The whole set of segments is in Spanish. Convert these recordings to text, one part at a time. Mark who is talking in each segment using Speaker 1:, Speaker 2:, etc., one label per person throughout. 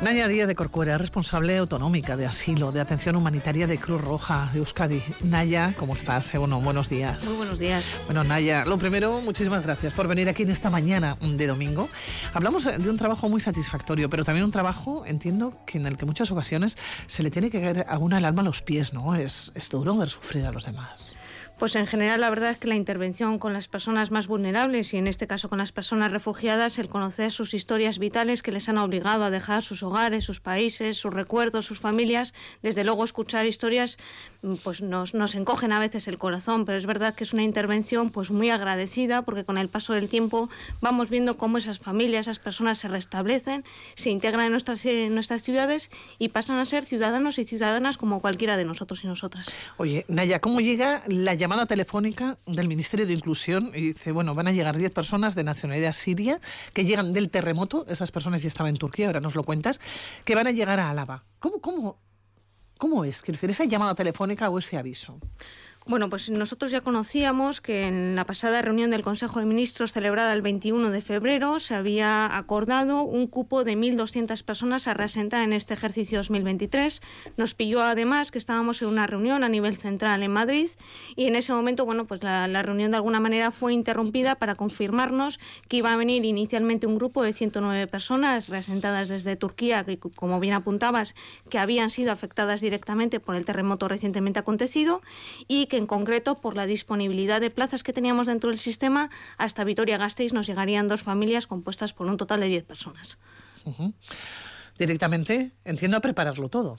Speaker 1: Naya Díaz de Corcuera, responsable autonómica de asilo, de atención humanitaria de Cruz Roja de Euskadi. Naya, ¿cómo estás? Eh, bueno, buenos días.
Speaker 2: Muy buenos días.
Speaker 1: Bueno, Naya, lo primero, muchísimas gracias por venir aquí en esta mañana de domingo. Hablamos de un trabajo muy satisfactorio, pero también un trabajo, entiendo, que en el que muchas ocasiones se le tiene que caer a una el alma a los pies, ¿no? Es, es duro ver sufrir a los demás.
Speaker 2: Pues en general la verdad es que la intervención con las personas más vulnerables y en este caso con las personas refugiadas, el conocer sus historias vitales que les han obligado a dejar sus hogares, sus países, sus recuerdos, sus familias, desde luego escuchar historias mm, pues nos, nos encogen a veces el corazón, pero es verdad que es una intervención pues muy agradecida porque con el paso del tiempo vamos viendo cómo esas familias, esas personas se restablecen, se integran en nuestras, en nuestras ciudades y pasan a ser ciudadanos y ciudadanas como cualquiera de nosotros y nosotras.
Speaker 1: Oye, Naya, ¿cómo llega la llamada llamada telefónica del Ministerio de Inclusión y dice, bueno, van a llegar 10 personas de nacionalidad siria que llegan del terremoto, esas personas ya estaban en Turquía, ahora nos lo cuentas, que van a llegar a Álava. ¿Cómo, cómo, cómo es? Quiero decir, esa llamada telefónica o ese aviso.
Speaker 2: Bueno, pues nosotros ya conocíamos que en la pasada reunión del Consejo de Ministros celebrada el 21 de febrero se había acordado un cupo de 1.200 personas a reasentar en este ejercicio 2023. Nos pilló además que estábamos en una reunión a nivel central en Madrid y en ese momento, bueno, pues la, la reunión de alguna manera fue interrumpida para confirmarnos que iba a venir inicialmente un grupo de 109 personas reasentadas desde Turquía, que como bien apuntabas, que habían sido afectadas directamente por el terremoto recientemente acontecido y que en concreto por la disponibilidad de plazas que teníamos dentro del sistema, hasta Vitoria-Gasteiz nos llegarían dos familias compuestas por un total de 10 personas.
Speaker 1: Directamente, entiendo, a prepararlo todo.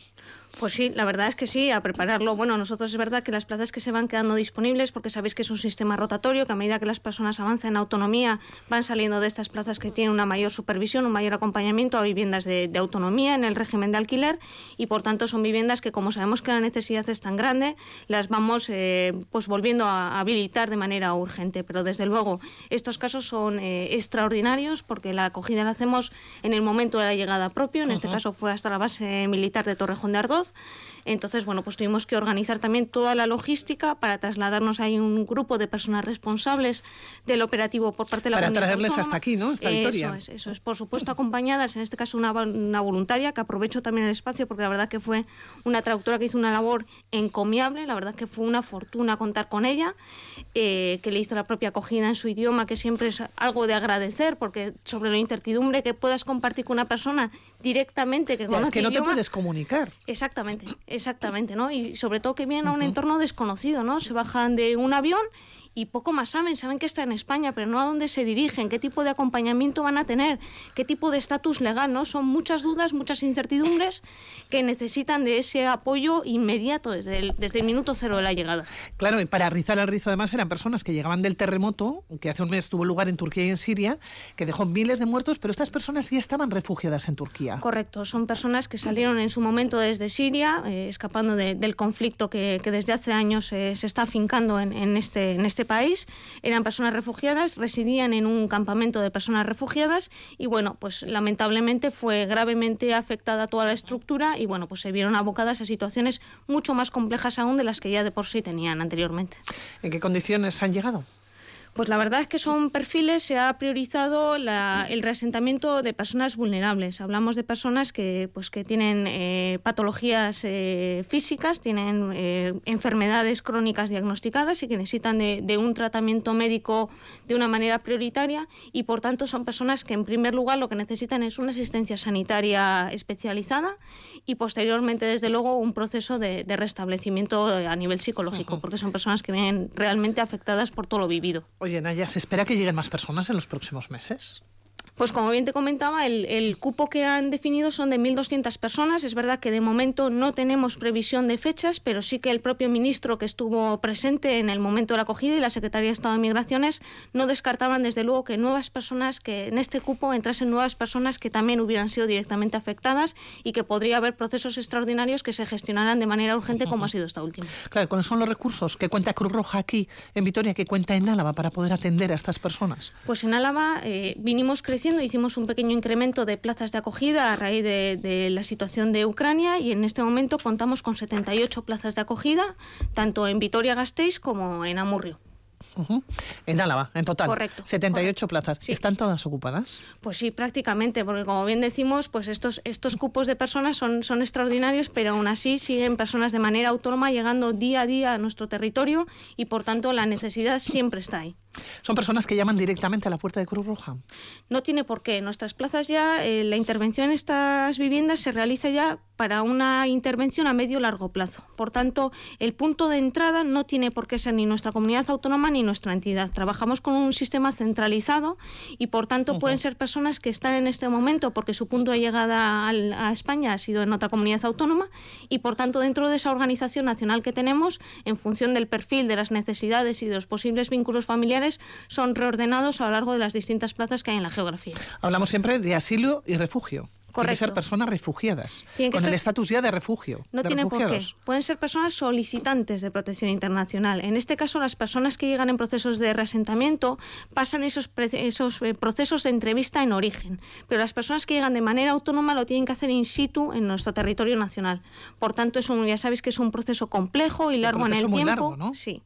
Speaker 2: Pues sí, la verdad es que sí, a prepararlo. Bueno, nosotros es verdad que las plazas que se van quedando disponibles, porque sabéis que es un sistema rotatorio, que a medida que las personas avanzan en autonomía, van saliendo de estas plazas que tienen una mayor supervisión, un mayor acompañamiento a viviendas de, autonomía en el régimen de alquiler, y por tanto son viviendas que, como sabemos que la necesidad es tan grande, las vamos eh, pues volviendo a habilitar de manera urgente. Pero desde luego, estos casos son eh, extraordinarios, porque la acogida la hacemos en el momento de la llegada propio, en este caso fue hasta la base militar de Torrejón de Ardoz, entonces, bueno, pues tuvimos que organizar también toda la logística para trasladarnos ahí un grupo de personas responsables del operativo por parte de la
Speaker 1: Para traerles hasta aquí, ¿no? Esta
Speaker 2: eso Es, eso es, por supuesto, acompañadas, en este caso una, una, voluntaria, que aprovecho también el espacio porque la verdad que fue una traductora que hizo una labor encomiable, la verdad que fue una fortuna contar con ella, eh, que le hizo la propia acogida en su idioma, que siempre es algo de agradecer, porque sobre la incertidumbre que puedas compartir con una persona directamente que
Speaker 1: ya, es que no te puedes comunicar.
Speaker 2: Exactamente, exactamente, ¿no? Y sobre todo que vienen a un entorno desconocido, ¿no? Se bajan de un avión y poco más saben, saben que está en España, pero no a dónde se dirigen, qué tipo de acompañamiento van a tener, qué tipo de estatus legal, ¿no? Son muchas dudas, muchas incertidumbres que necesitan de ese apoyo inmediato desde el, desde el minuto cero de la llegada.
Speaker 1: Claro, y para rizar el rizo además eran personas que llegaban del terremoto, que hace un mes tuvo lugar en Turquía y en Siria, que dejó miles de muertos, pero estas personas ya estaban refugiadas en Turquía.
Speaker 2: Correcto, son personas que salieron en su momento desde Siria, eh, escapando de, del conflicto que, que, desde hace años eh, se está afincando en, en, este, en este este país, eran personas refugiadas, residían en un campamento de personas refugiadas y bueno, pues lamentablemente fue gravemente afectada toda la estructura y bueno, pues se vieron abocadas a situaciones mucho más complejas aún de las que ya de por sí tenían anteriormente.
Speaker 1: ¿En qué condiciones han llegado?
Speaker 2: Pues la verdad es que son perfiles, se ha priorizado la, el reasentamiento de personas vulnerables. Hablamos de personas que, pues, que tienen eh, patologías eh, físicas, tienen eh, enfermedades crónicas diagnosticadas y que necesitan de, de, un tratamiento médico de una manera prioritaria y por tanto son personas que en primer lugar lo que necesitan es una asistencia sanitaria especializada y posteriormente desde luego un proceso de, de restablecimiento a nivel psicológico, porque son personas que vienen realmente afectadas por todo lo vivido.
Speaker 1: Oye, Naya, ¿se espera que lleguen más personas en los próximos meses?
Speaker 2: Pues como bien te comentaba, el, el cupo que han definido son de 1.200 personas. Es verdad que de momento no tenemos previsión de fechas, pero sí que el propio ministro que estuvo presente en el momento de la acogida y la Secretaría de Estado de Migraciones no descartaban desde luego que nuevas personas, que en este cupo entrasen nuevas personas que también hubieran sido directamente afectadas y que podría haber procesos extraordinarios que se gestionaran de manera urgente como ha sido esta última.
Speaker 1: Claro, ¿cuáles son los recursos que cuenta Cruz Roja aquí en Vitoria, que cuenta en Álava para poder atender a estas personas?
Speaker 2: Pues en Álava eh, vinimos creciendo hicimos un pequeño incremento de plazas de acogida a raíz de, de, la situación de Ucrania y en este momento contamos con 78 plazas de acogida, tanto en Vitoria-Gasteiz como en Amurrio.
Speaker 1: En Álava, en total.
Speaker 2: Correcto.
Speaker 1: 78 plazas. ¿Están todas ocupadas?
Speaker 2: Pues sí, prácticamente, porque como bien decimos, pues estos, estos cupos de personas son, son extraordinarios, pero aún así siguen personas de manera autónoma llegando día a día a nuestro territorio y por tanto la necesidad siempre está ahí.
Speaker 1: ¿Son personas que llaman directamente a la puerta de Cruz Roja?
Speaker 2: No tiene por qué. nuestras plazas ya, eh, la intervención en estas viviendas se realiza ya para una intervención a medio largo plazo. Por tanto, el punto de entrada no tiene por qué ser ni nuestra comunidad autónoma ni nuestra entidad. Trabajamos con un sistema centralizado y, por tanto, pueden ser personas que están en este momento porque su punto de llegada a España ha sido en otra comunidad autónoma y, por tanto, dentro de esa organización nacional que tenemos, en función del perfil, de las necesidades y de los posibles vínculos familiares, son reordenados a lo largo de las distintas plazas que hay en la geografía.
Speaker 1: Hablamos siempre de asilo y refugio. Tienen que ser personas refugiadas, con el estatus ya de refugio.
Speaker 2: No tiene por qué. Pueden ser personas solicitantes de protección internacional. En este caso, las personas que llegan en procesos de reasentamiento pasan esos, esos eh, procesos de entrevista en origen. Pero las personas que llegan de manera autónoma lo tienen que hacer in situ en nuestro territorio nacional. Por tanto, es un, ya sabéis que es un proceso complejo y largo en el
Speaker 1: muy
Speaker 2: tiempo.
Speaker 1: Largo, ¿no?
Speaker 2: Sí.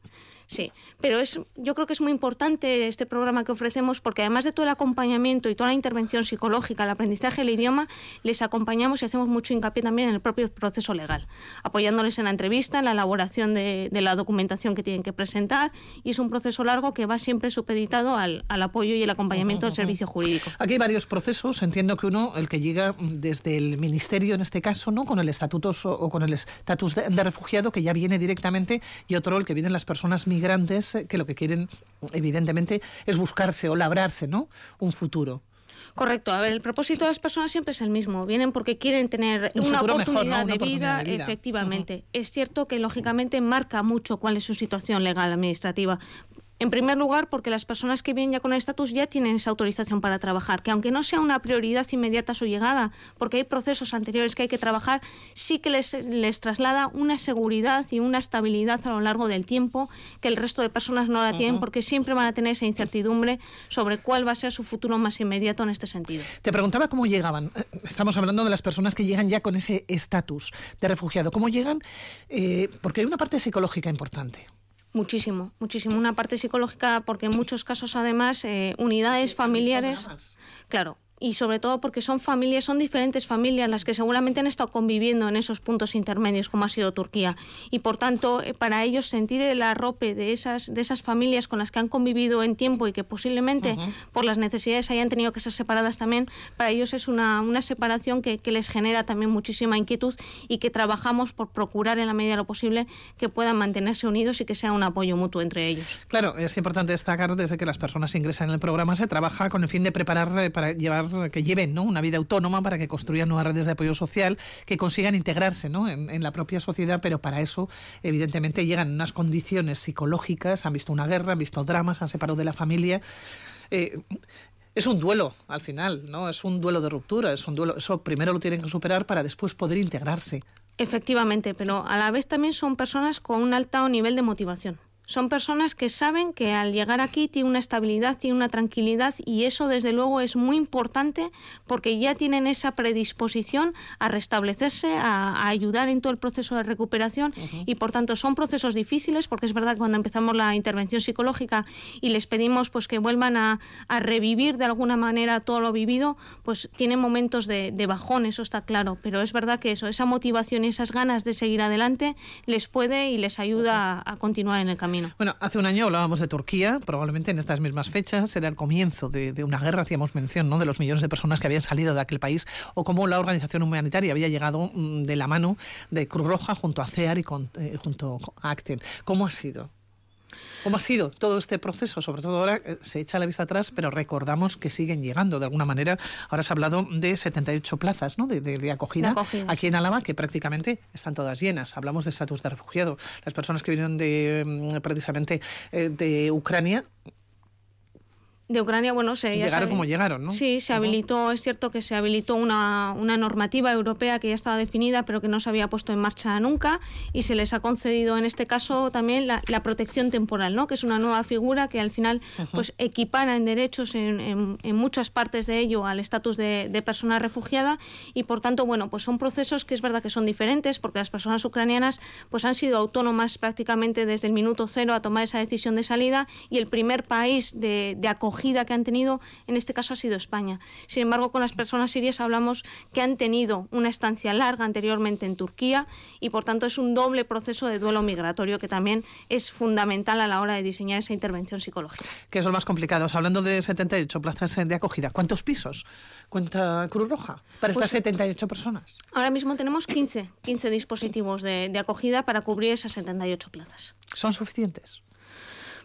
Speaker 2: Sí, pero es, yo creo que es muy importante este programa que ofrecemos porque además de todo el acompañamiento y toda la intervención psicológica, el aprendizaje del idioma, les acompañamos y hacemos mucho hincapié también en el propio proceso legal, apoyándoles en la entrevista, en la elaboración de, la documentación que tienen que presentar y es un proceso largo que va siempre supeditado al, apoyo y el acompañamiento del servicio jurídico.
Speaker 1: Aquí hay varios procesos, entiendo que uno, el que llega desde el ministerio en este caso, ¿no? con el estatuto o con el estatus de, de refugiado que ya viene directamente y otro el que vienen las personas migrantes eh, que lo que quieren, evidentemente, es buscarse o labrarse ¿no? un futuro.
Speaker 2: Correcto. A ver, el propósito de las personas siempre es el mismo. Vienen porque quieren tener una, oportunidad, de vida, efectivamente. Es cierto que, lógicamente, marca mucho cuál es su situación legal administrativa. En primer lugar, porque las personas que vienen ya con el estatus ya tienen esa autorización para trabajar, que aunque no sea una prioridad inmediata su llegada, porque hay procesos anteriores que hay que trabajar, sí que les, les traslada una seguridad y una estabilidad a lo largo del tiempo que el resto de personas no la tienen, porque siempre van a tener esa incertidumbre sobre cuál va a ser su futuro más inmediato en este sentido.
Speaker 1: Te preguntaba cómo llegaban. Eh, estamos hablando de las personas que llegan ya con ese estatus de refugiado. ¿Cómo llegan? Eh, porque hay una parte psicológica importante.
Speaker 2: Muchísimo, muchísimo. Una parte psicológica, porque en muchos casos, además, eh, unidades familiares. Claro, y sobre todo porque son familias, son diferentes familias las que seguramente han estado conviviendo en esos puntos intermedios como ha sido Turquía y por tanto eh, para ellos sentir el arrope de esas de esas familias con las que han convivido en tiempo y que posiblemente por las necesidades hayan tenido que ser separadas también, para ellos es una, una separación que, que, les genera también muchísima inquietud y que trabajamos por procurar en la medida de lo posible que puedan mantenerse unidos y que sea un apoyo mutuo entre ellos.
Speaker 1: Claro, es importante destacar desde que las personas ingresan en el programa se trabaja con el fin de preparar para llevar que lleven ¿no? una vida autónoma para que construyan nuevas redes de apoyo social, que consigan integrarse ¿no? en, la propia sociedad, pero para eso, evidentemente, llegan unas condiciones psicológicas, han visto una guerra, han visto dramas, han separado de la familia. Eh, es un duelo al final, ¿no? Es un duelo de ruptura, es un duelo. Eso primero lo tienen que superar para después poder integrarse.
Speaker 2: Efectivamente, pero a la vez también son personas con un alto nivel de motivación. Son personas que saben que al llegar aquí tiene una estabilidad, tiene una tranquilidad y eso desde luego es muy importante porque ya tienen esa predisposición a restablecerse, a, ayudar en todo el proceso de recuperación y por tanto son procesos difíciles porque es verdad que cuando empezamos la intervención psicológica y les pedimos pues que vuelvan a, revivir de alguna manera todo lo vivido, pues tienen momentos de, bajón, eso está claro, pero es verdad que eso, esa motivación y esas ganas de seguir adelante les puede y les ayuda a continuar en el camino.
Speaker 1: Bueno, hace un año hablábamos de Turquía, probablemente en estas mismas fechas era el comienzo de, una guerra, hacíamos mención ¿no? de los millones de personas que habían salido de aquel país o cómo la organización humanitaria había llegado mm, de la mano de Cruz Roja junto a CEAR y eh, junto a ACTEN. ¿Cómo ha sido? ¿Cómo ha sido todo este proceso? Sobre todo ahora eh, se echa la vista atrás, pero recordamos que siguen llegando de alguna manera. Ahora se ha hablado de 78 plazas ¿no? de, acogida aquí en Álava, que prácticamente están todas llenas. Hablamos de estatus de refugiado. Las personas que vinieron de, mm, precisamente eh, de Ucrania
Speaker 2: de Ucrania, bueno, se
Speaker 1: llegaron como llegaron, ¿no?
Speaker 2: Sí, se habilitó, es cierto que se habilitó una, una, normativa europea que ya estaba definida, pero que no se había puesto en marcha nunca, y se les ha concedido en este caso también la, protección temporal, ¿no? Que es una nueva figura que al final, pues equipara en derechos en, en, muchas partes de ello al estatus de, de, persona refugiada, y por tanto, bueno, pues son procesos que es verdad que son diferentes, porque las personas ucranianas, pues han sido autónomas prácticamente desde el minuto cero a tomar esa decisión de salida, y el primer país de, de acogida que han tenido, en este caso ha sido España. Sin embargo, con las personas sirias hablamos que han tenido una estancia larga anteriormente en Turquía y por tanto es un doble proceso de duelo migratorio que también es fundamental a la hora de diseñar esa intervención psicológica.
Speaker 1: ¿Qué es lo más complicado? Hablando de 78 plazas de acogida, ¿cuántos pisos cuenta Cruz Roja para estas 78 pues personas?
Speaker 2: Ahora mismo tenemos 15, 15 dispositivos de, de acogida para cubrir esas 78 plazas.
Speaker 1: ¿Son suficientes?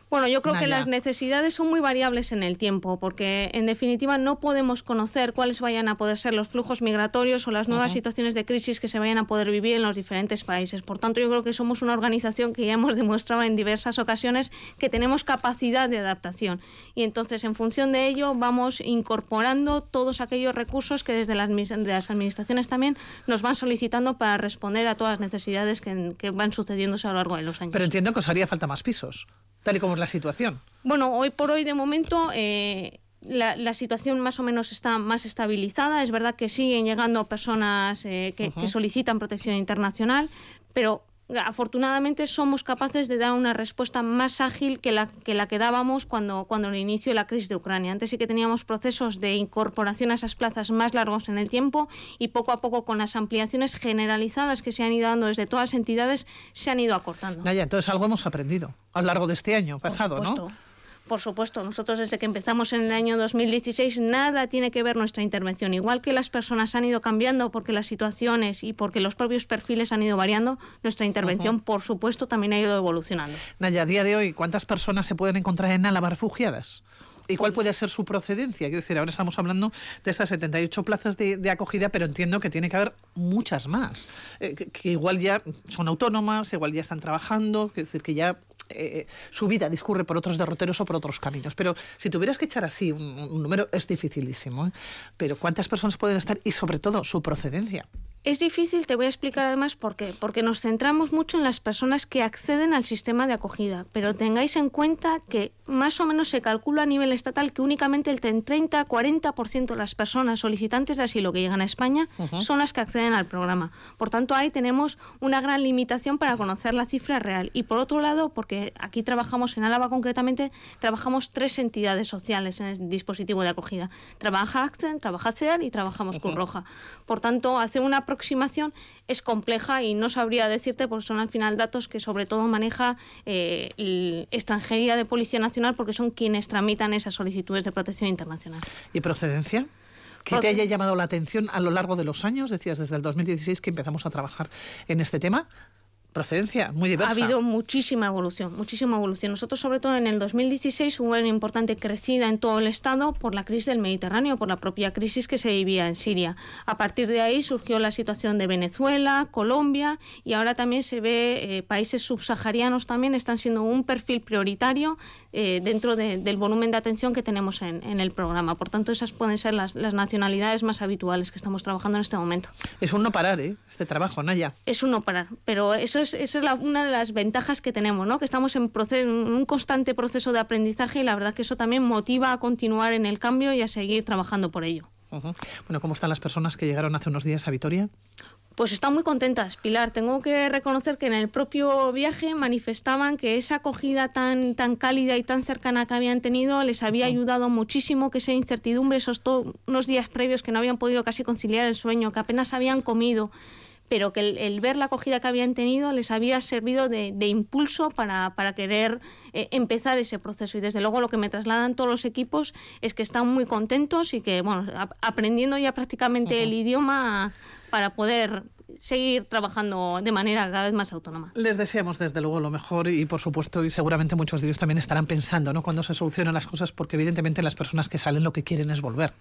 Speaker 2: Bueno, yo creo que las necesidades son muy variables en el tiempo, porque en definitiva no podemos conocer cuáles vayan a poder ser los flujos migratorios o las nuevas situaciones de crisis que se vayan a poder vivir en los diferentes países. Por tanto, yo creo que somos una organización que ya hemos demostrado en diversas ocasiones que tenemos capacidad de adaptación. Y entonces, en función de ello, vamos incorporando todos aquellos recursos que desde las, las administraciones también nos van solicitando para responder a todas las necesidades que, que van sucediéndose a lo largo de los años.
Speaker 1: Pero entiendo que os haría falta más pisos tal y como la situación.
Speaker 2: Bueno, hoy por hoy, de momento, eh, la, situación más o menos está más estabilizada. Es verdad que siguen llegando personas eh, que, solicitan protección internacional, pero afortunadamente somos capaces de dar una respuesta más ágil que la que, la que dábamos cuando, cuando inicio la crisis de Ucrania. Antes sí que teníamos procesos de incorporación a esas plazas más largos en el tiempo y poco a poco con las ampliaciones generalizadas que se han ido dando desde todas las entidades se han ido acortando.
Speaker 1: Naya, entonces algo hemos aprendido a lo largo de este año pasado, ¿no?
Speaker 2: Por supuesto, nosotros desde que empezamos en el año 2016 nada tiene que ver nuestra intervención. Igual que las personas han ido cambiando porque las situaciones y porque los propios perfiles han ido variando, nuestra intervención, por supuesto, también ha ido evolucionando.
Speaker 1: Naya, a día de hoy, ¿cuántas personas se pueden encontrar en Álava refugiadas? ¿Y cuál puede ser su procedencia? Quiero decir, ahora estamos hablando de estas 78 plazas de, acogida, pero entiendo que tiene que haber muchas más, eh, que, igual ya son autónomas, igual ya están trabajando, quiero decir, que ya eh, su vida discurre por otros derroteros o por otros caminos. Pero si tuvieras que echar así un, número, es dificilísimo. ¿eh? Pero ¿cuántas personas pueden estar y sobre todo su procedencia?
Speaker 2: Es difícil, te voy a explicar además por qué. Porque nos centramos mucho en las personas que acceden al sistema de acogida, pero tengáis en cuenta que más o menos se calcula a nivel estatal que únicamente el 30-40% de las personas solicitantes de asilo que llegan a España son las que acceden al programa. Por tanto, ahí tenemos una gran limitación para conocer la cifra real. Y por otro lado, porque aquí trabajamos en Álava concretamente, trabajamos tres entidades sociales en el dispositivo de acogida. Trabaja Accent, trabaja CEAR y trabajamos con Roja. Por tanto, hace una aproximación es compleja y no sabría decirte porque son al final datos que sobre todo maneja eh, extranjería de Policía Nacional porque son quienes tramitan esas solicitudes de protección internacional.
Speaker 1: ¿Y procedencia? que te haya llamado la atención a lo largo de los años, decías desde el 2016 que empezamos a trabajar en este tema, procedencia muy diversa.
Speaker 2: Ha habido muchísima evolución, muchísima evolución. Nosotros, sobre todo en el 2016, hubo una importante crecida en todo el Estado por la crisis del Mediterráneo, por la propia crisis que se vivía en Siria. A partir de ahí surgió la situación de Venezuela, Colombia y ahora también se ve eh, países subsaharianos también están siendo un perfil prioritario eh, dentro del volumen de atención que tenemos en, el programa. Por tanto, esas pueden ser las, nacionalidades más habituales que estamos trabajando en este momento.
Speaker 1: Es un no parar, ¿eh? Este trabajo, Naya.
Speaker 2: Es un no parar, pero eso es, esa es una de las ventajas que tenemos, ¿no? Que estamos en, un constante proceso de aprendizaje y la verdad que eso también motiva a continuar en el cambio y a seguir trabajando por ello.
Speaker 1: Bueno, ¿cómo están las personas que llegaron hace unos días a Vitoria?
Speaker 2: Pues están muy contentas, Pilar. Tengo que reconocer que en el propio viaje manifestaban que esa acogida tan, tan cálida y tan cercana que habían tenido les había ayudado muchísimo, que esa incertidumbre, esos unos días previos que no habían podido casi conciliar el sueño, que apenas habían comido, pero que el, ver la acogida que habían tenido les había servido de, impulso para, querer eh, empezar ese proceso. Y desde luego lo que me trasladan todos los equipos es que están muy contentos y que, bueno, aprendiendo ya prácticamente el idioma para poder seguir trabajando de manera cada vez más autónoma.
Speaker 1: Les deseamos desde luego lo mejor y por supuesto y seguramente muchos de ellos también estarán pensando ¿no? cuando se solucionan las cosas porque evidentemente las personas que salen lo que quieren es volver.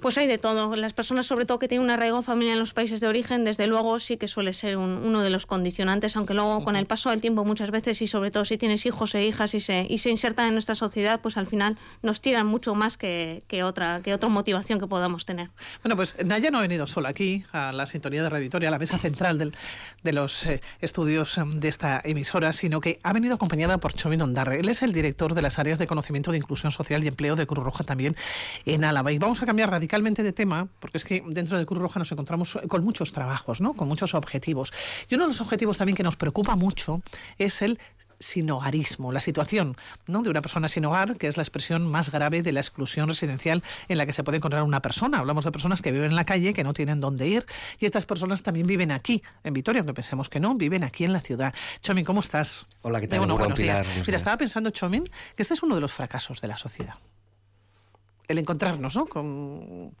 Speaker 2: Pues hay de todo. Las personas, sobre todo que tienen un arraigo familiar en los países de origen, desde luego sí que suele ser uno de los condicionantes, aunque luego con el paso del tiempo muchas veces y sobre todo si tienes hijos e hijas y se, y se insertan en nuestra sociedad, pues al final nos tiran mucho más que, que otra, que otra motivación que podamos tener.
Speaker 1: Bueno, pues Naya no ha venido sola aquí a la sintonía de Radio a la mesa central del, de los eh, estudios em, de esta emisora, sino que ha venido acompañada por Chomin Ondarre. Él es el director de las áreas de conocimiento de inclusión social y empleo de Cruz Roja también en Álava. Y vamos a cambiar radicalmente de tema, porque es que dentro de Cruz Roja nos encontramos con muchos trabajos, ¿no? con muchos objetivos. Y uno de los objetivos también que nos preocupa mucho es el sin hogarismo, la situación ¿no? de una persona sin hogar, que es la expresión más grave de la exclusión residencial en la que se puede encontrar una persona. Hablamos de personas que viven en la calle, que no tienen dónde ir, y estas personas también viven aquí, en Vitoria, aunque pensemos que no, viven aquí en la ciudad. Chomin, ¿cómo estás?
Speaker 3: Hola, ¿qué tal? Bueno, buenos días.
Speaker 1: Mira, estaba pensando, Chomin, que este es uno de los fracasos de la sociedad. El encontrarnos, ¿no? Con...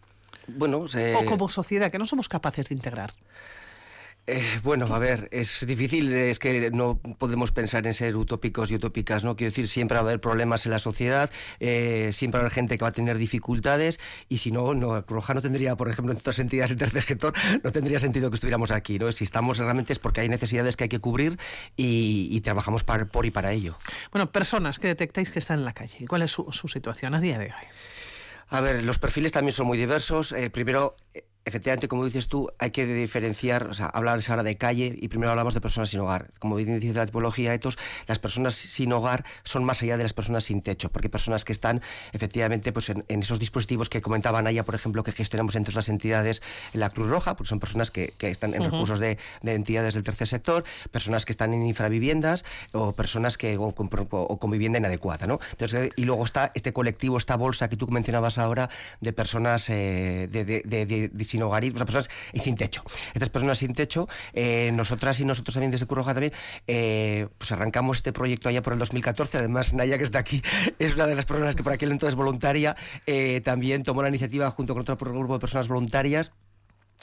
Speaker 3: Bueno,
Speaker 1: o como sociedad, que no somos capaces de integrar.
Speaker 3: Eh, bueno, a ver, es difícil, es que no podemos pensar en ser utópicos y utópicas, ¿no? Quiero decir, siempre va a haber problemas en la sociedad, eh, siempre va a haber gente que va a tener dificultades y si no, no, Roja no tendría, por ejemplo, en otras entidades del tercer sector, no tendría sentido que estuviéramos aquí, ¿no? Si estamos realmente es porque hay necesidades que hay que cubrir y, trabajamos por y para ello.
Speaker 1: Bueno, personas que detectáis que están en la calle, ¿cuál es su, situación a día de hoy?
Speaker 3: A ver, los perfiles también son muy diversos. Eh, primero, efectivamente, como dices tú, hay que diferenciar, o sea, hablar ahora de calle y primero hablamos de personas sin hogar. Como dice la tipología ETOS, las personas sin hogar son más allá de las personas sin techo, porque hay personas que están efectivamente pues, en, esos dispositivos que comentaban allá, por ejemplo, que gestionamos entre las entidades en la Cruz Roja, porque son personas que, están en recursos de, entidades del tercer sector, personas que están en infraviviendas o personas que o, con vivienda inadecuada. ¿no? Entonces, y luego está este colectivo, esta bolsa que tú mencionabas ahora de personas eh, de, de sin hogarismo, o personas sin techo. Estas personas sin techo, eh, nosotras y nosotros también desde Curroja también, eh, pues arrancamos este proyecto allá por el 2014. Además, Naya, que está aquí, es una de las personas que por aquel entonces voluntaria, eh, también tomó la iniciativa junto con otro grupo de personas voluntarias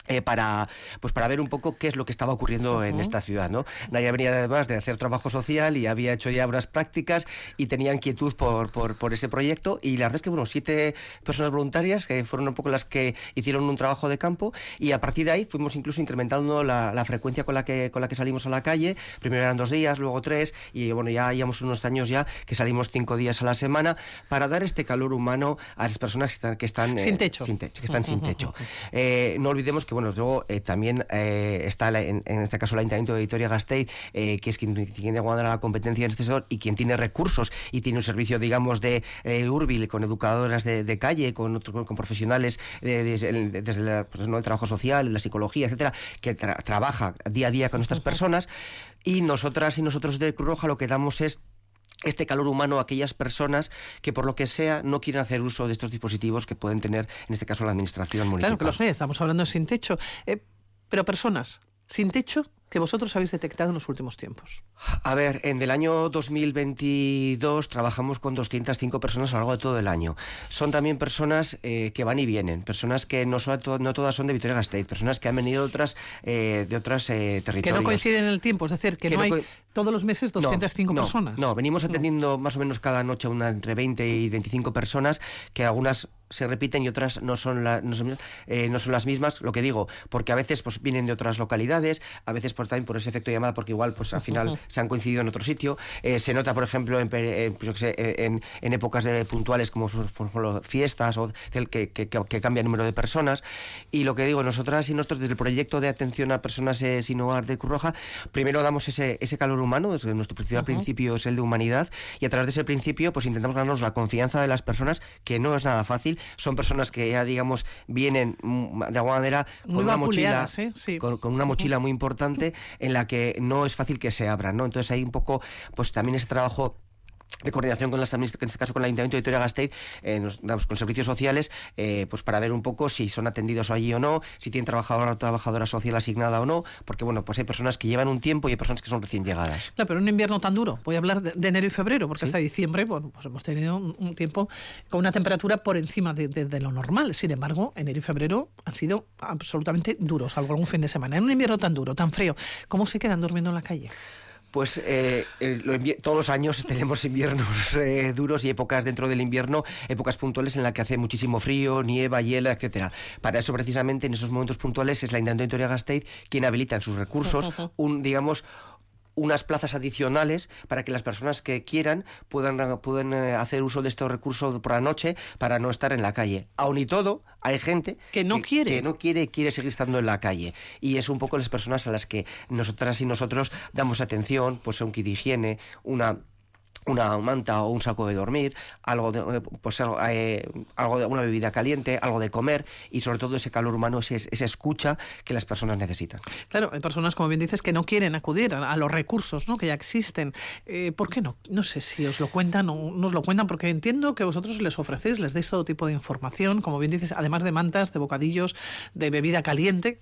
Speaker 3: eh, para pues para ver un poco qué es lo que estaba ocurriendo en esta ciudad no Naya venía además de hacer trabajo social y había hecho ya unas prácticas y tenía inquietud por, por, ese proyecto. Y la verdad es que bueno siete personas voluntarias que fueron un poco las que hicieron un trabajo de campo. Y a partir de ahí fuimos incluso incrementando la, la frecuencia con la que con la que salimos a la calle. Primero eran dos días luego tres. Y bueno ya llevamos unos años ya que salimos cinco días a la semana para dar este calor humano a las personas que están, que están
Speaker 1: sin techo.
Speaker 3: sin techo que están sin techo. Eh, no olvidemos que bueno, luego eh, también eh, está en, este caso el Ayuntamiento de Vitoria Gasteiz, eh, que es quien tiene la competencia en este sector y quien tiene recursos y tiene un servicio, digamos, de Urbil con educadoras de, calle, con, con profesionales desde el, pues, el trabajo social, la psicología, etcétera, que trabaja día a día con estas personas. Y nosotras y nosotros de Cruz Roja lo que damos es este calor humano a aquellas personas que por lo que sea no quieren hacer uso de estos dispositivos que pueden tener, en este caso, la administración municipal.
Speaker 1: Claro que lo sé, estamos hablando de sin techo, eh, pero personas sin techo que vosotros habéis detectado en los últimos tiempos?
Speaker 3: A ver, en el año 2022 trabajamos con 205 personas a lo largo de todo el año. Son también personas eh, que van y vienen, personas que no, son, no todas son de Vitoria-Gasteiz, personas que han venido de otras, eh, de otras eh, territorios.
Speaker 1: Que no coinciden en el tiempo, es decir, que, no, hay todos los meses 205 personas.
Speaker 3: No, venimos atendiendo más o menos cada noche una entre 20 y 25 personas, que algunas se repiten y otras no son, no, son, no son las mismas. Lo que digo, porque a veces pues, vienen de otras localidades, a veces también por ese efecto llamada, porque igual pues al final se han coincidido en otro sitio. Eh, se nota, por ejemplo, en, eh, pues, eh, en, en, épocas de puntuales como por ejemplo, fiestas o que, que, que, cambia el número de personas. Y lo que digo, nosotras y nosotros desde el proyecto de atención a personas sin hogar de Cruz Roja, primero damos ese, ese calor humano, desde nuestro principal principio es el de humanidad, y a través de ese principio pues intentamos ganarnos la confianza de las personas, que no es nada fácil. Son personas que ya, digamos, vienen mm, de alguna manera con una mochila, con, con, una mochila muy importante en la que no es fácil que se abran, ¿no? Entonces hay un poco, pues también ese trabajo de coordinación con las en este caso con el Ayuntamiento de Vitoria Gasteiz, eh, nos damos con servicios sociales, eh, pues para ver un poco si son atendidos allí o no, si tienen trabajadora o trabajadora social asignada o no, porque bueno, pues hay personas que llevan un tiempo y hay personas que son recién llegadas.
Speaker 1: Claro, pero un invierno tan duro, voy a hablar de, enero y febrero, porque hasta diciembre, bueno, pues hemos tenido un, tiempo con una temperatura por encima de, de, lo normal. Sin embargo, enero y febrero han sido absolutamente duros, algo algún fin de semana. En un invierno tan duro, tan frío, ¿cómo se quedan durmiendo en la calle?
Speaker 3: Pues eh, todos los años tenemos inviernos duros y épocas dentro del invierno, épocas puntuales en las que hace muchísimo frío, nieva, hiela, etcétera. Para eso precisamente en esos momentos puntuales es la Ayuntamiento de Vitoria-Gasteiz quien habilita en sus recursos un digamos unas plazas adicionales para que las personas que quieran puedan, puedan eh, hacer uso de estos recursos por la noche para no estar en la calle. Aun y todo, hay gente
Speaker 1: que no quiere.
Speaker 3: Que no quiere, quiere seguir estando en la calle. Y es un poco las personas a las que nosotras y nosotros damos atención, pues un kit de higiene, una una manta o un saco de dormir, algo de, eh, pues eh, algo, de una bebida caliente, algo de comer y sobre todo ese calor humano, ese, esa escucha que las personas necesitan.
Speaker 1: Claro, hay personas, como bien dices, que no quieren acudir a, los recursos ¿no? que ya existen. Eh, ¿Por qué no? No sé si os lo cuentan o nos lo cuentan, porque entiendo que vosotros les ofrecéis, les deis todo tipo de información, como bien dices, además de mantas, de bocadillos, de bebida caliente,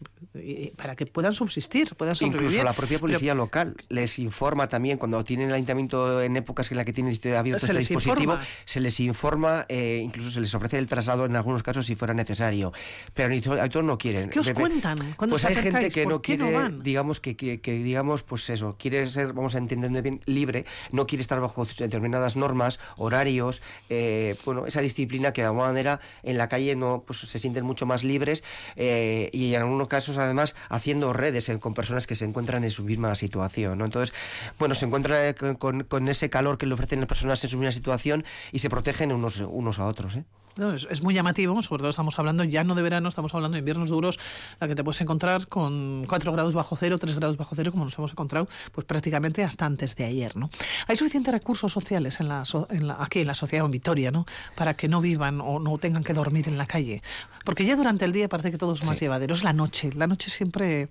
Speaker 1: para que puedan subsistir, puedan sobrevivir.
Speaker 3: Incluso la propia policía local les informa también cuando tienen el ayuntamiento en épocas en la que tiene abierto este dispositivo, se les informa, eh, incluso se les ofrece el traslado en algunos casos si fuera necesario. Pero todos no quieren.
Speaker 1: ¿Qué os cuentan?
Speaker 3: Pues hay gente que no quiere, digamos, que, que, digamos, pues eso, quiere ser, vamos a entenderme bien, libre, no quiere estar bajo determinadas normas, horarios, eh, bueno, esa disciplina que de alguna manera en la calle no, pues se sienten mucho más libres eh, y en algunos casos además haciendo redes con personas que se encuentran en su misma situación. ¿no? Entonces, bueno, se encuentran con, con ese calor que le ofrecen las personas en su misma situación y se protegen unos, unos a otros. ¿eh?
Speaker 1: No, es, muy llamativo, sobre todo estamos hablando ya no de verano, estamos hablando de inviernos duros, la que te puedes encontrar con 4 grados bajo cero, 3 grados bajo cero, como nos hemos encontrado pues prácticamente hasta antes de ayer. ¿no? Hay suficientes recursos sociales en la, en la, aquí en la sociedad en Vitoria ¿no? para que no vivan o no tengan que dormir en la calle. Porque ya durante el día parece que todo es más llevadero, es la noche. La noche siempre,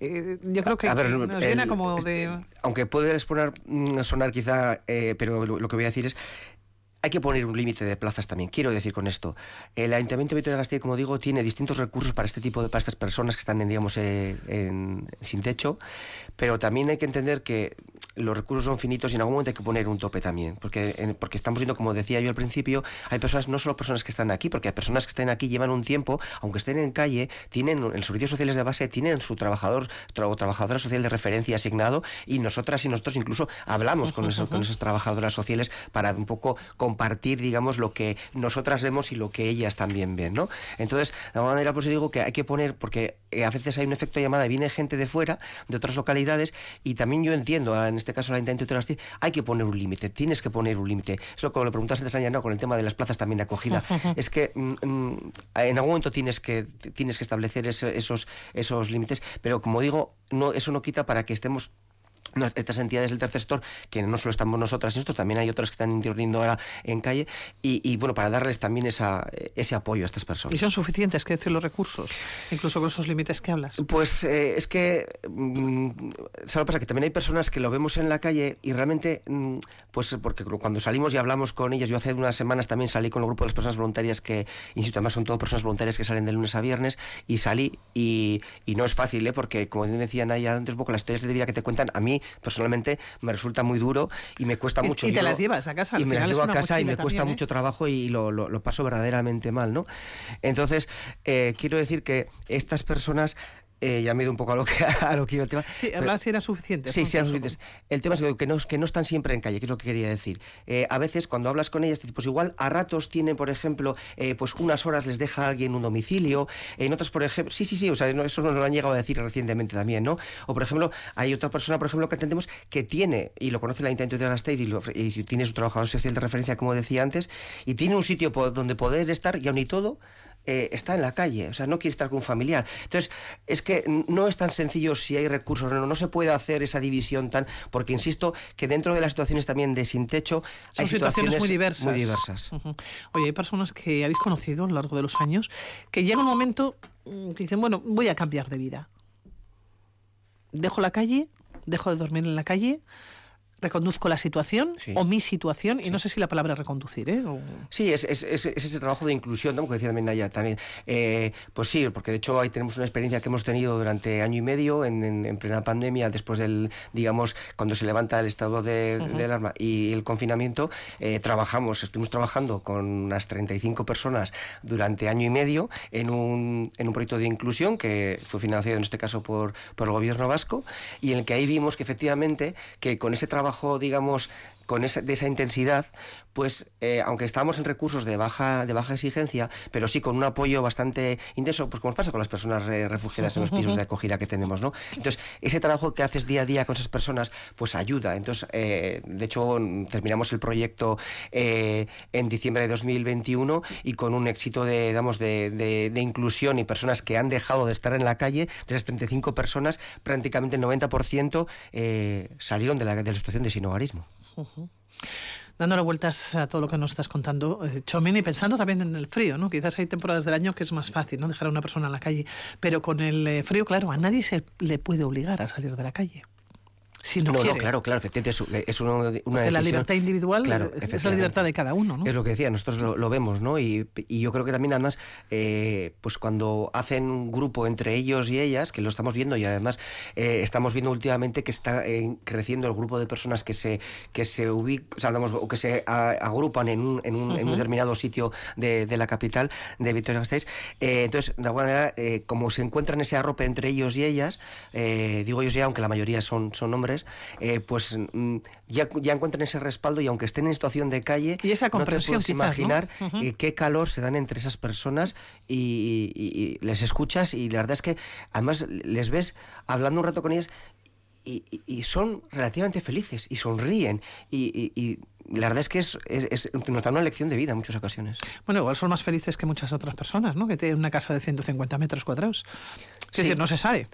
Speaker 1: eh, yo creo que nos llena como de...
Speaker 3: Aunque puede sonar, mm, sonar quizá, eh, pero lo que voy a decir es hay que poner un límite de plazas también. Quiero decir con esto, el Ayuntamiento de Vitoria-Gasteiz, como digo, tiene distintos recursos para este tipo de para estas personas que están, en, digamos, eh, sin techo, pero también hay que entender que los recursos son finitos y en algún momento hay que poner un tope también, porque, porque estamos viendo, como decía yo al principio, hay personas, no solo personas que están aquí, porque hay personas que están aquí, llevan un tiempo, aunque estén en calle, tienen en los servicios sociales de base, tienen su trabajador o trabajadora social de referencia asignado y nosotras y nosotros incluso hablamos con, esos, con esas trabajadoras sociales para un poco compartir, digamos, lo que nosotras vemos y lo que ellas también ven, ¿no? Entonces, de alguna manera, pues digo que hay que poner, porque eh, a veces hay un efecto llamada, viene gente de fuera, de otras localidades, y también yo entiendo, en este caso la intento de hay que poner un límite, tienes que poner un límite. Eso como lo preguntaste antes, no, con el tema de las plazas también de acogida, es que mm, mm, en algún momento tienes que, tienes que establecer esos, esos límites, pero como digo, no, eso no quita para que estemos estas entidades del tercer sector, que no solo estamos nosotras estos, también hay otras que están interviniendo ahora en calle, y, bueno, para darles también esa, ese apoyo a estas personas.
Speaker 1: ¿Y son suficientes, que decir, los recursos, incluso con esos límites que hablas?
Speaker 3: Pues eh, es que, mm, ¿sabes lo que pasa? Que también hay personas que lo vemos en la calle y realmente, mm, pues porque cuando salimos y hablamos con ellas, yo hace unas semanas también salí con el grupo de las personas voluntarias que, insisto, además son todas personas voluntarias que salen de lunes a viernes, y salí, y, y no es fácil, ¿eh? porque como decía Naya antes, un poco las historias de vida que te cuentan, a mí personalmente me resulta muy duro y me cuesta mucho.
Speaker 1: Y te las llevas a casa.
Speaker 3: Y me las llevo a casa y me cuesta ¿eh? mucho trabajo y lo, lo, paso verdaderamente mal, ¿no? Entonces, eh, quiero decir que estas personas eh, ya me he ido un poco a lo que, a lo que iba el tema.
Speaker 1: Sí, hablar si eran suficientes.
Speaker 3: Sí, sí eran suficientes. El tema es que no, que no están siempre en calle, que es lo que quería decir. Eh, a veces cuando hablas con ellas, pues igual a ratos tienen, por ejemplo, eh, pues unas horas les deja alguien un domicilio, en otras, por ejemplo, sí, sí, sí, o sea, eso nos lo han llegado a decir recientemente también, ¿no? O por ejemplo, hay otra persona, por ejemplo, que entendemos que tiene, y lo conoce la Ayuntamiento de la State y, y tiene su trabajador social de referencia, como decía antes, y tiene un sitio donde poder estar, y aún y todo, eh, está en la calle, o sea, no quiere estar con un familiar. Entonces, es que no es tan sencillo si hay recursos o no, no se puede hacer esa división tan, porque insisto que dentro de las situaciones también de sin techo hay situaciones, muy diversas. Muy diversas.
Speaker 1: Oye, hay personas que habéis conocido a lo largo de los años que llega un momento mm, que dicen, bueno, voy a cambiar de vida. Dejo la calle, dejo de dormir en la calle, reconduzco la situación o mi situación, y no sé si la palabra reconducir, ¿eh?
Speaker 3: Sí, es, es, es, ese trabajo de inclusión, ¿no? como decía también Naya, también. Eh, pues sí, porque de hecho ahí tenemos una experiencia que hemos tenido durante año y medio en, plena pandemia, después del, digamos, cuando se levanta el estado de, alarma y el confinamiento, eh, trabajamos, estuvimos trabajando con unas 35 personas durante año y medio en un, en un proyecto de inclusión que fue financiado en este caso por, por el gobierno vasco y en el que ahí vimos que efectivamente que con ese trabajo digamos, con esa, de esa intensidad, pues eh, aunque estamos en recursos de baja, de baja exigencia, pero sí con un apoyo bastante intenso, pues como pasa con las personas eh, refugiadas en los pisos de acogida que tenemos, ¿no? Entonces, ese trabajo que haces día a día con esas personas, pues ayuda. Entonces, eh, de hecho, terminamos el proyecto en diciembre de 2021 y con un éxito de, digamos, de, de, inclusión y personas que han dejado de estar en la calle, de esas 35 personas, prácticamente el 90% salieron de la, de la situación de sinogarismo.
Speaker 1: Dándole vueltas a todo lo que nos estás contando, eh, Chomín, y pensando también en el frío, ¿no? Quizás hay temporadas del año que es más fácil, ¿no? Dejar a una persona en la calle, pero con el eh, frío, claro, a nadie se le puede obligar a salir de la calle no, no,
Speaker 3: claro, claro, efectivamente es, una, una
Speaker 1: La libertad individual es la libertad de cada uno, ¿no?
Speaker 3: Es lo que decía, nosotros lo, vemos, ¿no? Y, yo creo que también además, eh, pues cuando hacen un grupo entre ellos y ellas, que lo estamos viendo y además eh, estamos viendo últimamente que está eh, creciendo el grupo de personas que se que se o, que se agrupan en un, en un, determinado sitio de, la capital de Vitoria-Gasteiz. entonces, de alguna manera, como se encuentran ese arrope entre ellos y ellas, digo ellos ya, aunque la mayoría son, son hombres, eh, pues mm, ya, ya encuentran ese respaldo y aunque estén en situación de calle,
Speaker 1: y esa comprensión,
Speaker 3: no imaginar eh, qué calor se dan entre esas personas y, les escuchas y la verdad es que además les ves hablando un rato con ellas y, son relativamente felices y sonríen y, la verdad es que es, nos da una lección de vida en muchas ocasiones.
Speaker 1: Bueno, igual son más felices que muchas otras personas, ¿no? Que tienen una casa de 150 metros cuadrados. Es decir, no se sabe.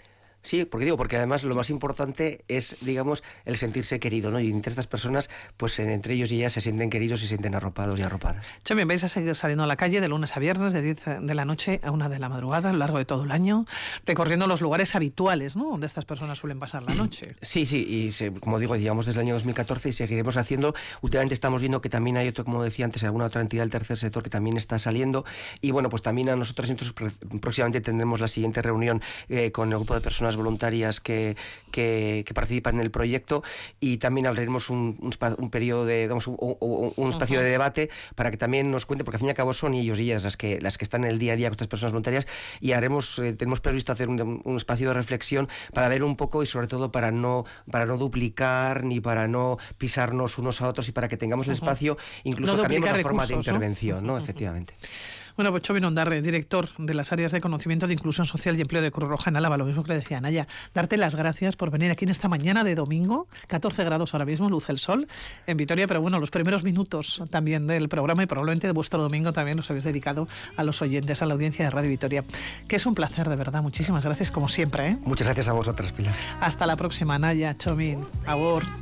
Speaker 3: Sí, porque digo, porque además lo más importante es, digamos, el sentirse querido, ¿no? Y entre estas personas, pues entre ellos y ellas se sienten queridos y se sienten arropados y arropadas.
Speaker 1: Chami, vais a seguir saliendo a la calle de lunes a viernes, de 10 de la noche a 1 de la madrugada, a lo largo de todo el año, recorriendo los lugares habituales, ¿no? Donde estas personas suelen pasar la noche.
Speaker 3: Sí, sí, y como digo, llevamos desde el año 2014 y seguiremos haciendo. Últimamente estamos viendo que también hay otro, como decía antes, alguna otra entidad del tercer sector que también está saliendo. Y bueno, pues también a nosotros, entonces, próximamente tendremos la siguiente reunión eh, con el grupo de personas voluntarias que, que, participan en el proyecto y también abriremos un, un, periodo de, un, espacio de debate para que también nos cuente, porque al fin y al cabo son ellos y ellas las que, las que están en el día a día con estas personas voluntarias y haremos, eh, tenemos previsto hacer un, espacio de reflexión para ver un poco y sobre todo para no, para no duplicar ni para no pisarnos unos a otros y para que tengamos el espacio, incluso no cambiemos la forma de intervención, ¿no? Efectivamente.
Speaker 1: Bueno, pues Chovin Ondarre, director de las áreas de conocimiento de inclusión social y empleo de Cruz Roja en Álava, lo mismo que le decía Naya, darte las gracias por venir aquí en esta mañana de domingo, 14 grados ahora mismo, luz el sol en Vitoria, pero bueno, los primeros minutos también del programa y probablemente de vuestro domingo también los habéis dedicado a los oyentes, a la audiencia de Radio Vitoria, que es un placer de verdad, muchísimas gracias como siempre. ¿eh?
Speaker 3: Muchas gracias a vosotras, Pilar.
Speaker 1: Hasta la próxima, Naya, Chomín, Abor.